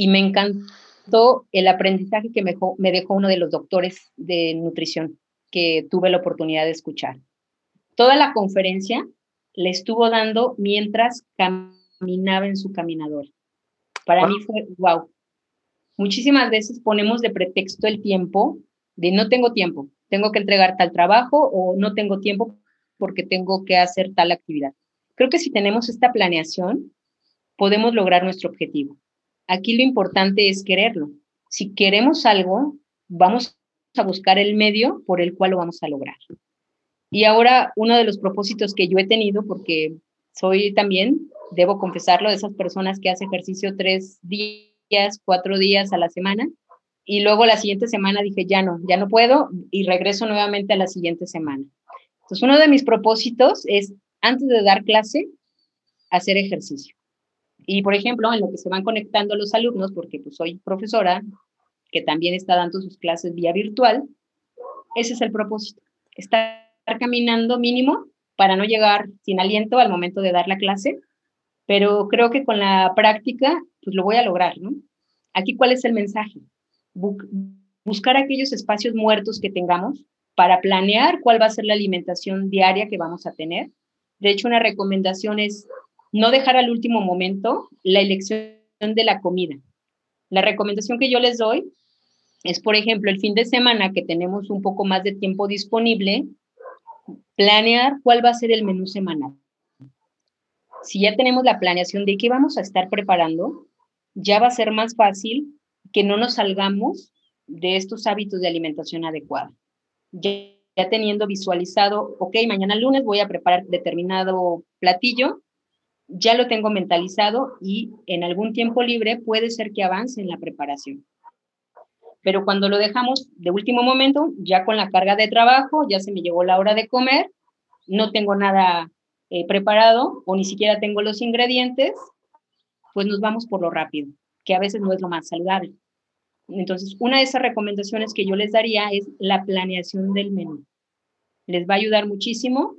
y me encantó el aprendizaje que me dejó, me dejó uno de los doctores de nutrición que tuve la oportunidad de escuchar. Toda la conferencia le estuvo dando mientras caminaba en su caminador. Para mí fue wow. Muchísimas veces ponemos de pretexto el tiempo de no tengo tiempo, tengo que entregar tal trabajo o no tengo tiempo porque tengo que hacer tal actividad. Creo que si tenemos esta planeación, podemos lograr nuestro objetivo. Aquí lo importante es quererlo. Si queremos algo, vamos a buscar el medio por el cual lo vamos a lograr. Y ahora uno de los propósitos que yo he tenido, porque soy también, debo confesarlo, de esas personas que hacen ejercicio tres días, cuatro días a la semana, y luego la siguiente semana dije, ya no, ya no puedo y regreso nuevamente a la siguiente semana. Entonces, uno de mis propósitos es, antes de dar clase, hacer ejercicio. Y, por ejemplo, en lo que se van conectando los alumnos, porque pues soy profesora, que también está dando sus clases vía virtual, ese es el propósito, estar caminando mínimo para no llegar sin aliento al momento de dar la clase, pero creo que con la práctica, pues lo voy a lograr, ¿no? Aquí, ¿cuál es el mensaje? buscar aquellos espacios muertos que tengamos para planear cuál va a ser la alimentación diaria que vamos a tener. De hecho, una recomendación es no dejar al último momento la elección de la comida. La recomendación que yo les doy es, por ejemplo, el fin de semana que tenemos un poco más de tiempo disponible, planear cuál va a ser el menú semanal. Si ya tenemos la planeación de qué vamos a estar preparando, ya va a ser más fácil que no nos salgamos de estos hábitos de alimentación adecuada. Ya, teniendo visualizado, ok, mañana lunes voy a preparar determinado platillo, ya lo tengo mentalizado y en algún tiempo libre puede ser que avance en la preparación. Pero cuando lo dejamos de último momento, ya con la carga de trabajo, ya se me llegó la hora de comer, no tengo nada eh, preparado o ni siquiera tengo los ingredientes, pues nos vamos por lo rápido que a veces no es lo más saludable. Entonces, una de esas recomendaciones que yo les daría es la planeación del menú. Les va a ayudar muchísimo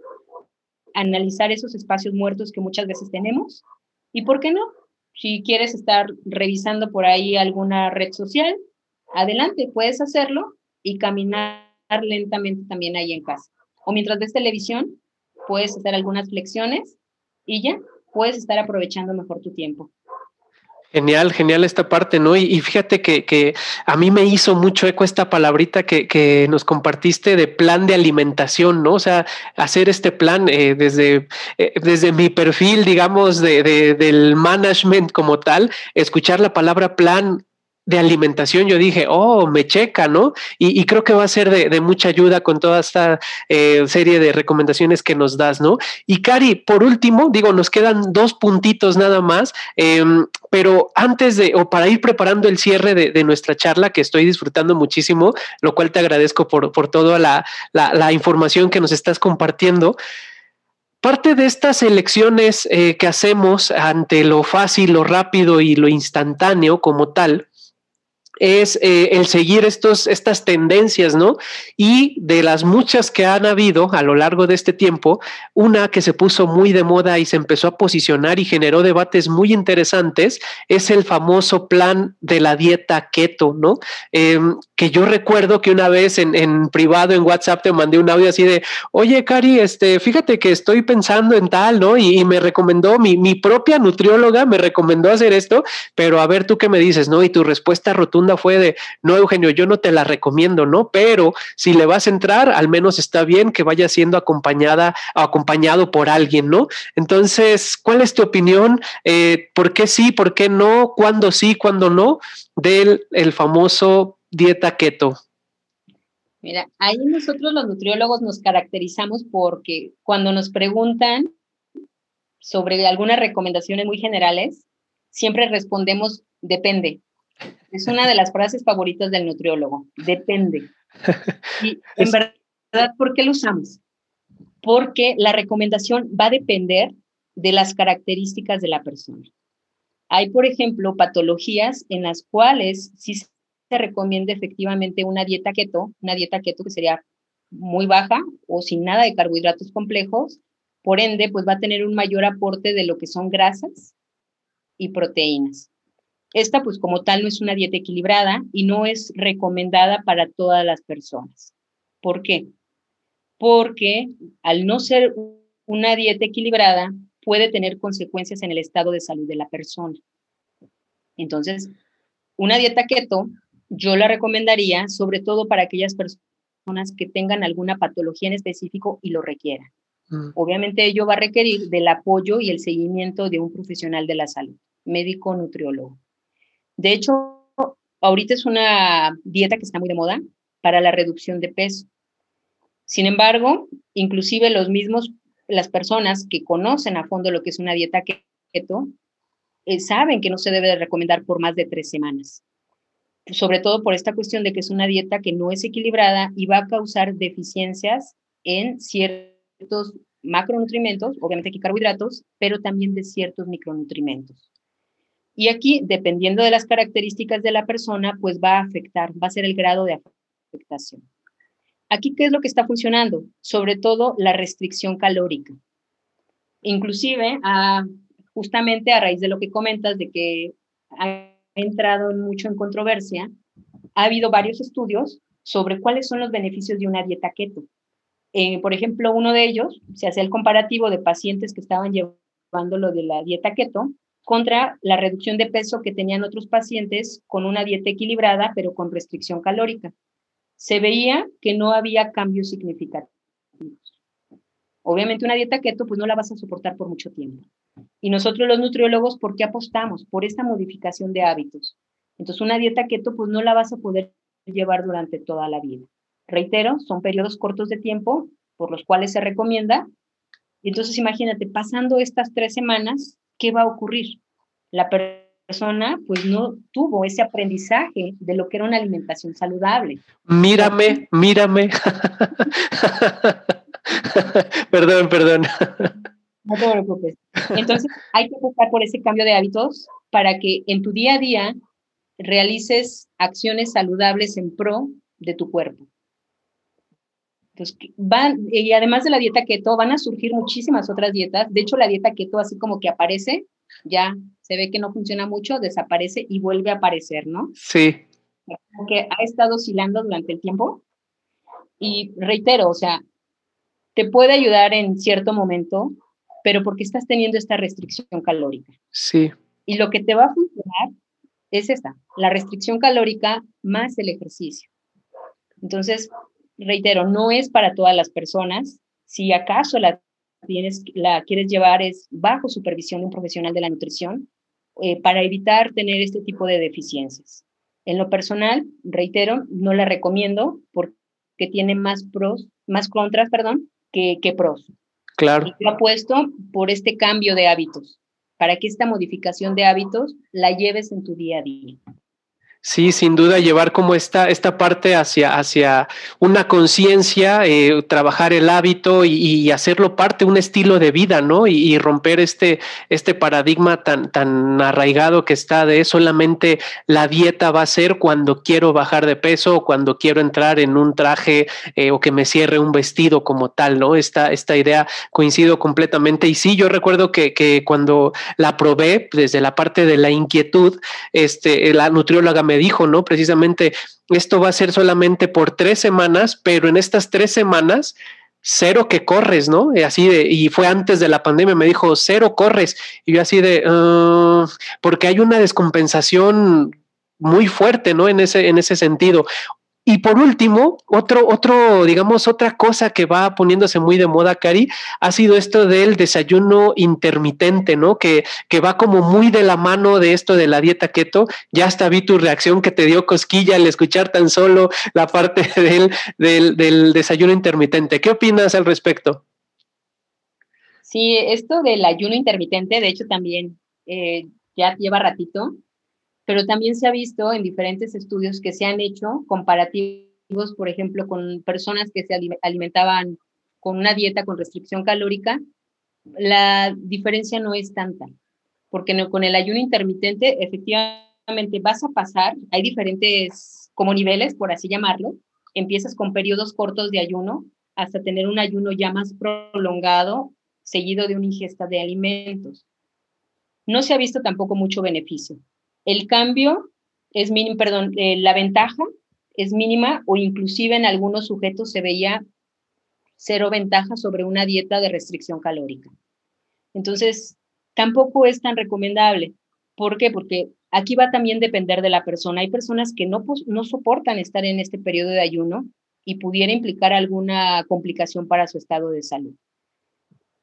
analizar esos espacios muertos que muchas veces tenemos. ¿Y por qué no? Si quieres estar revisando por ahí alguna red social, adelante, puedes hacerlo y caminar lentamente también ahí en casa. O mientras ves televisión, puedes hacer algunas flexiones y ya puedes estar aprovechando mejor tu tiempo. Genial, genial esta parte, ¿no? Y, fíjate que, a mí me hizo mucho eco esta palabrita que, nos compartiste de plan de alimentación, ¿no? O sea, hacer este plan eh, desde, eh, desde mi perfil, digamos, de, del management como tal, escuchar la palabra plan de alimentación, yo dije, oh, me checa, ¿no? Y, creo que va a ser de, mucha ayuda con toda esta eh, serie de recomendaciones que nos das, ¿no? Y Cari, por último, digo, nos quedan dos puntitos nada más, em, pero antes de, o para ir preparando el cierre de, nuestra charla, que estoy disfrutando muchísimo, lo cual te agradezco por, por toda la, la información que nos estás compartiendo. Parte de estas elecciones eh, que hacemos ante lo fácil, lo rápido y lo instantáneo como tal, es eh, el seguir estos, estas tendencias, ¿no? Y de las muchas que han habido a lo largo de este tiempo, una que se puso muy de moda y se empezó a posicionar y generó debates muy interesantes es el famoso plan de la dieta keto, ¿no? Em, que yo recuerdo que una vez en, privado, en WhatsApp, te mandé un audio así de, oye, Cari, este, fíjate que estoy pensando en tal, ¿no? Y, me recomendó, mi, mi propia nutrióloga me recomendó hacer esto, pero a ver tú qué me dices, ¿no? Y tu respuesta rotunda fue de, no, Eugenio, yo no te la recomiendo, ¿no? Pero si le vas a entrar, al menos está bien que vaya siendo acompañada acompañado por alguien, ¿no? Entonces, ¿cuál es tu opinión? Eh, ¿Por qué sí, por qué no? ¿Cuándo sí, cuándo no? Del el famoso dieta keto. Mira, ahí nosotros los nutriólogos nos caracterizamos porque cuando nos preguntan sobre algunas recomendaciones muy generales, siempre respondemos depende. Es una de las frases favoritas del nutriólogo, depende. Y en verdad, ¿por qué lo usamos? Porque la recomendación va a depender de las características de la persona. Hay, por ejemplo, patologías en las cuales sí se recomienda efectivamente una dieta keto, una dieta keto que sería muy baja o sin nada de carbohidratos complejos, por ende, pues va a tener un mayor aporte de lo que son grasas y proteínas. Esta, pues como tal, no es una dieta equilibrada y no es recomendada para todas las personas. ¿Por qué? Porque al no ser una dieta equilibrada, puede tener consecuencias en el estado de salud de la persona. Entonces, una dieta keto yo la recomendaría sobre todo para aquellas personas que tengan alguna patología en específico y lo requieran. Mm. Obviamente ello va a requerir del apoyo y el seguimiento de un profesional de la salud, médico nutriólogo. De hecho, ahorita es una dieta que está muy de moda para la reducción de peso. Sin embargo, inclusive los mismos, las personas que conocen a fondo lo que es una dieta keto, eh, saben que no se debe recomendar por más de tres semanas. Sobre todo por esta cuestión de que es una dieta que no es equilibrada y va a causar deficiencias en ciertos macronutrientes, obviamente aquí carbohidratos, pero también de ciertos micronutrientes. Y aquí, dependiendo de las características de la persona, pues va a afectar, va a ser el grado de afectación. Aquí, ¿qué es lo que está funcionando? Sobre todo la restricción calórica. Inclusive, justamente a raíz de lo que comentas, de que ha entrado mucho en controversia, ha habido varios estudios sobre cuáles son los beneficios de una dieta keto. Eh, por ejemplo, uno de ellos se hace el comparativo de pacientes que estaban llevando lo de la dieta keto contra la reducción de peso que tenían otros pacientes con una dieta equilibrada, pero con restricción calórica. Se veía que no había cambios significativos. Obviamente una dieta keto pues no la vas a soportar por mucho tiempo. Y nosotros los nutriólogos, ¿por qué apostamos? Por esta modificación de hábitos. Entonces una dieta keto pues no la vas a poder llevar durante toda la vida. Reitero, son periodos cortos de tiempo por los cuales se recomienda. Y entonces imagínate, pasando estas tres semanas, ¿qué va a ocurrir? La persona pues no tuvo ese aprendizaje de lo que era una alimentación saludable. Mírame, mírame. perdón, perdón. No te preocupes. Entonces, hay que buscar por ese cambio de hábitos para que en tu día a día realices acciones saludables en pro de tu cuerpo. Entonces, van, y además de la dieta keto, van a surgir muchísimas otras dietas. De hecho, la dieta keto, así como que aparece, ya se ve que no funciona mucho, desaparece y vuelve a aparecer, ¿no? Sí. Porque ha estado oscilando durante el tiempo. Y reitero, o sea, te puede ayudar en cierto momento, pero porque estás teniendo esta restricción calórica. Sí. Y lo que te va a funcionar es esta, la restricción calórica más el ejercicio. Entonces, reitero, no es para todas las personas. Si acaso la, tienes, la quieres llevar es bajo supervisión de un profesional de la nutrición eh, para evitar tener este tipo de deficiencias. En lo personal, reitero, no la recomiendo porque tiene más pros, más contras, perdón, que, que pros. Claro. Y yo apuesto por este cambio de hábitos, para que esta modificación de hábitos la lleves en tu día a día. Sí, sin duda llevar como esta, esta parte hacia, hacia una conciencia, eh, trabajar el hábito y, hacerlo parte, un estilo de vida, ¿no? Y, romper este, este paradigma tan, tan arraigado que está de solamente la dieta va a ser cuando quiero bajar de peso o cuando quiero entrar en un traje eh, o que me cierre un vestido como tal, ¿no? Esta, esta idea coincido completamente. Y sí, yo recuerdo que, que cuando la probé desde la parte de la inquietud, este, la nutrióloga me dijo, ¿no? Precisamente esto va a ser solamente por tres semanas, pero en estas tres semanas cero que corres, ¿no? Y así de, y fue antes de la pandemia, me dijo, cero corres. Y yo así de, ah", porque hay una descompensación muy fuerte, ¿no? En ese, en ese sentido. Y por último, otro, otro, digamos, otra cosa que va poniéndose muy de moda, Cari, ha sido esto del desayuno intermitente, ¿no? Que, que va como muy de la mano de esto de la dieta keto. Ya hasta vi tu reacción que te dio cosquilla al escuchar tan solo la parte del, del, desayuno intermitente. ¿Qué opinas al respecto? Sí, esto del ayuno intermitente, de hecho, también eh, ya lleva ratito pero también se ha visto en diferentes estudios que se han hecho comparativos, por ejemplo, con personas que se alimentaban con una dieta con restricción calórica, la diferencia no es tanta, porque con el ayuno intermitente efectivamente vas a pasar, hay diferentes como niveles, por así llamarlo, empiezas con periodos cortos de ayuno hasta tener un ayuno ya más prolongado, seguido de una ingesta de alimentos. No se ha visto tampoco mucho beneficio. El cambio es mínimo, perdón, eh, la ventaja es mínima o inclusive en algunos sujetos se veía cero ventaja sobre una dieta de restricción calórica. Entonces, tampoco es tan recomendable. ¿Por qué? Porque aquí va también a depender de la persona. Hay personas que no, no soportan estar en este periodo de ayuno y pudiera implicar alguna complicación para su estado de salud.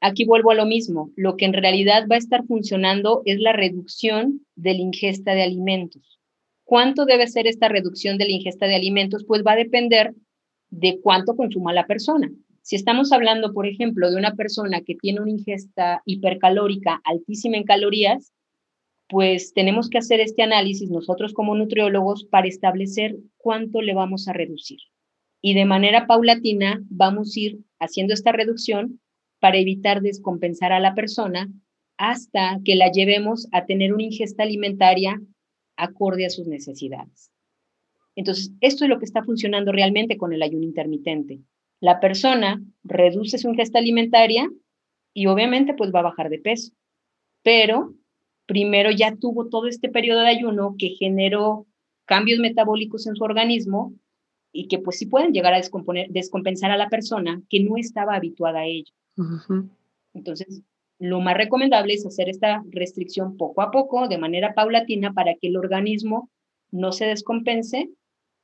Aquí vuelvo a lo mismo, lo que en realidad va a estar funcionando es la reducción de la ingesta de alimentos. ¿Cuánto debe ser esta reducción de la ingesta de alimentos? Pues va a depender de cuánto consuma la persona. Si estamos hablando, por ejemplo, de una persona que tiene una ingesta hipercalórica altísima en calorías, pues tenemos que hacer este análisis nosotros como nutriólogos para establecer cuánto le vamos a reducir. Y de manera paulatina vamos a ir haciendo esta reducción para evitar descompensar a la persona hasta que la llevemos a tener una ingesta alimentaria acorde a sus necesidades. Entonces, esto es lo que está funcionando realmente con el ayuno intermitente. La persona reduce su ingesta alimentaria y obviamente pues va a bajar de peso, pero primero ya tuvo todo este periodo de ayuno que generó cambios metabólicos en su organismo y que pues sí pueden llegar a descompensar a la persona que no estaba habituada a ello. Entonces, lo más recomendable es hacer esta restricción poco a poco, de manera paulatina, para que el organismo no se descompense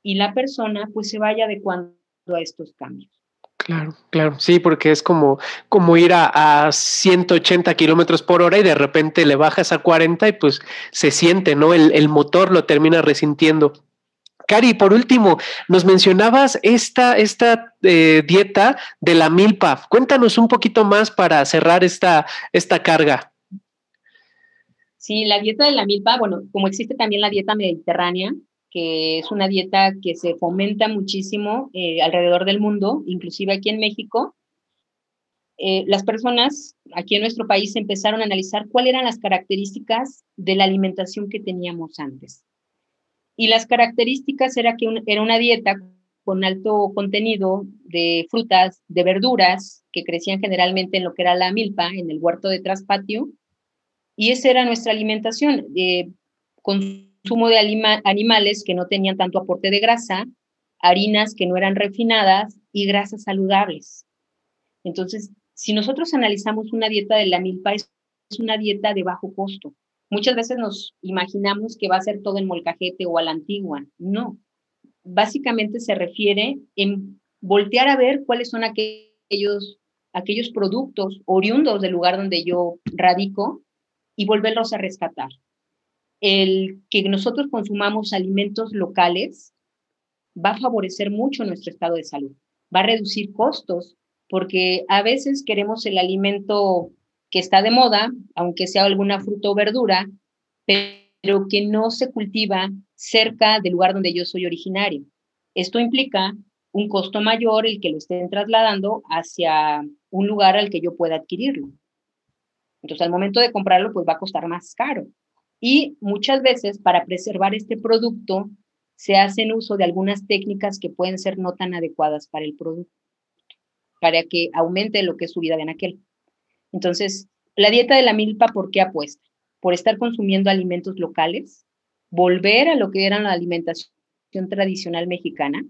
y la persona pues se vaya adecuando a estos cambios. Claro, claro, sí, porque es como, como ir a, a 180 kilómetros por hora y de repente le bajas a 40 y pues se siente, ¿no? El, el motor lo termina resintiendo. Cari, por último, nos mencionabas esta, esta eh, dieta de la milpa. Cuéntanos un poquito más para cerrar esta, esta carga. Sí, la dieta de la milpa, bueno, como existe también la dieta mediterránea, que es una dieta que se fomenta muchísimo eh, alrededor del mundo, inclusive aquí en México, eh, las personas aquí en nuestro país empezaron a analizar cuáles eran las características de la alimentación que teníamos antes. Y las características era que era una dieta con alto contenido de frutas, de verduras, que crecían generalmente en lo que era la milpa, en el huerto de traspatio. Y esa era nuestra alimentación, eh, consumo de animales que no tenían tanto aporte de grasa, harinas que no eran refinadas y grasas saludables. Entonces, si nosotros analizamos una dieta de la milpa, es una dieta de bajo costo. Muchas veces nos imaginamos que va a ser todo en molcajete o a la antigua. No. Básicamente se refiere en voltear a ver cuáles son aquellos, aquellos productos oriundos del lugar donde yo radico y volverlos a rescatar. el que nosotros consumamos alimentos locales va a favorecer mucho nuestro estado de salud, va a reducir costos, porque a veces queremos el alimento que está de moda, aunque sea alguna fruta o verdura, pero que no se cultiva cerca del lugar donde yo soy originario. Esto implica un costo mayor el que lo estén trasladando hacia un lugar al que yo pueda adquirirlo. Entonces, al momento de comprarlo, pues va a costar más caro. Y muchas veces, para preservar este producto, se hacen uso de algunas técnicas que pueden ser no tan adecuadas para el producto, para que aumente lo que es su vida de aquel. Entonces, la dieta de la milpa, ¿por qué apuesta? Por estar consumiendo alimentos locales, volver a lo que era la alimentación tradicional mexicana,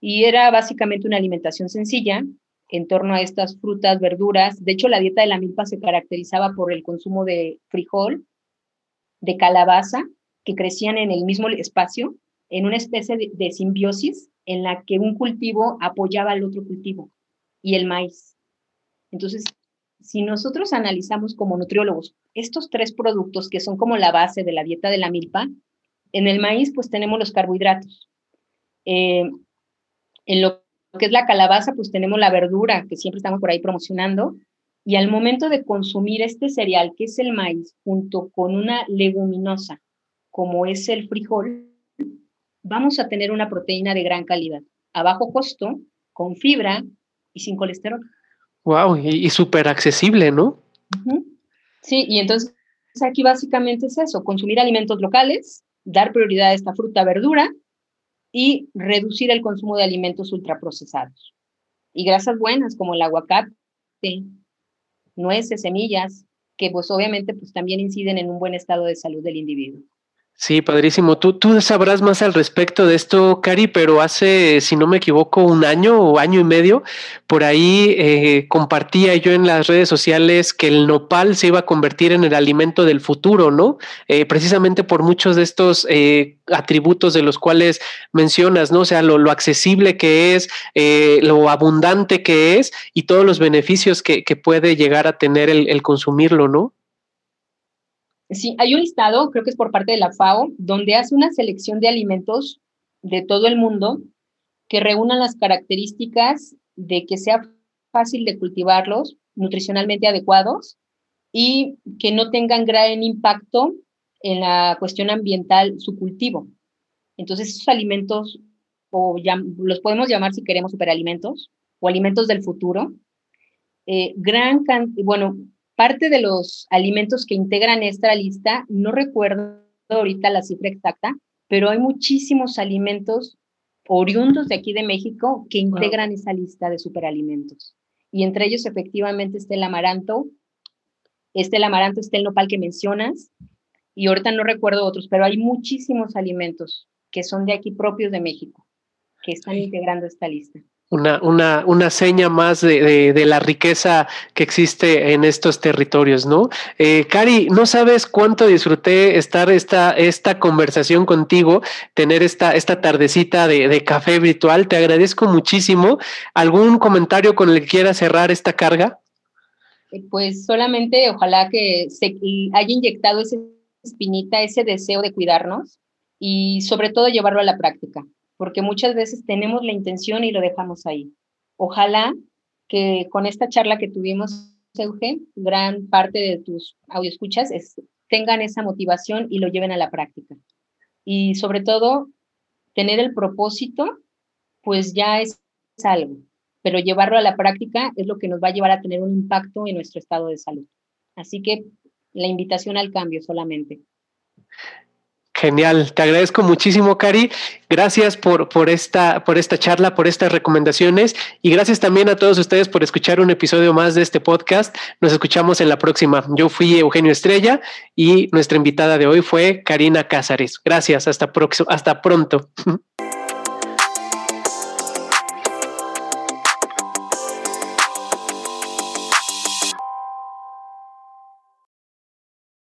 y era básicamente una alimentación sencilla en torno a estas frutas, verduras. De hecho, la dieta de la milpa se caracterizaba por el consumo de frijol, de calabaza, que crecían en el mismo espacio, en una especie de, de simbiosis en la que un cultivo apoyaba al otro cultivo y el maíz. Entonces, si nosotros analizamos como nutriólogos estos tres productos que son como la base de la dieta de la milpa, en el maíz pues tenemos los carbohidratos. Eh, en lo que es la calabaza pues tenemos la verdura que siempre estamos por ahí promocionando. Y al momento de consumir este cereal, que es el maíz, junto con una leguminosa, como es el frijol, vamos a tener una proteína de gran calidad, a bajo costo, con fibra y sin colesterol. Wow, y, súper accesible, ¿no? Sí, y entonces aquí básicamente es eso, consumir alimentos locales, dar prioridad a esta fruta, verdura y reducir el consumo de alimentos ultraprocesados. Y grasas buenas como el aguacate, nueces, semillas, que pues obviamente pues también inciden en un buen estado de salud del individuo. Sí, padrísimo. Tú, tú sabrás más al respecto de esto, Cari, pero hace, si no me equivoco, un año o año y medio, por ahí eh, compartía yo en las redes sociales que el nopal se iba a convertir en el alimento del futuro, ¿no? Eh, precisamente por muchos de estos eh, atributos de los cuales mencionas, ¿no? O sea, lo, accesible que es, lo abundante que es y todos los beneficios que, puede llegar a tener el consumirlo, ¿no? Sí, hay un listado, creo que es por parte de la FAO, donde hace una selección de alimentos de todo el mundo que reúnan las características de que sea fácil de cultivarlos, nutricionalmente adecuados y que no tengan gran impacto en la cuestión ambiental su cultivo. Entonces, esos alimentos, o los podemos llamar si queremos superalimentos o alimentos del futuro, eh, gran, bueno, Parte de los alimentos que integran esta lista, no recuerdo ahorita la cifra exacta, pero hay muchísimos alimentos oriundos de aquí de México que integran esa lista de superalimentos. Y entre ellos efectivamente está el amaranto, está el amaranto, está el nopal que mencionas, y ahorita no recuerdo otros, pero hay muchísimos alimentos que son de aquí propios de México, que están integrando esta lista una, una, una seña más de, de, la riqueza que existe en estos territorios, ¿no? Eh, Cari, no sabes cuánto disfruté estar esta, esta conversación contigo, tener esta, esta tardecita de, de café virtual. Te agradezco muchísimo. ¿Algún comentario con el que quieras cerrar esta carga? Eh, pues solamente ojalá que se haya inyectado esa espinita, ese deseo de cuidarnos y sobre todo llevarlo a la práctica porque muchas veces tenemos la intención y lo dejamos ahí. Ojalá que con esta charla que tuvimos, Eugen, gran parte de tus audioscuchas es, tengan esa motivación y lo lleven a la práctica. Y sobre todo, tener el propósito, pues ya es algo, pero llevarlo a la práctica es lo que nos va a llevar a tener un impacto en nuestro estado de salud. Así que la invitación al cambio solamente. Genial, te agradezco muchísimo, Cari. Gracias por, por, esta, por esta charla, por estas recomendaciones y gracias también a todos ustedes por escuchar un episodio más de este podcast. Nos escuchamos en la próxima. Yo fui Eugenio Estrella y nuestra invitada de hoy fue Karina Cázares. Gracias, hasta, hasta pronto.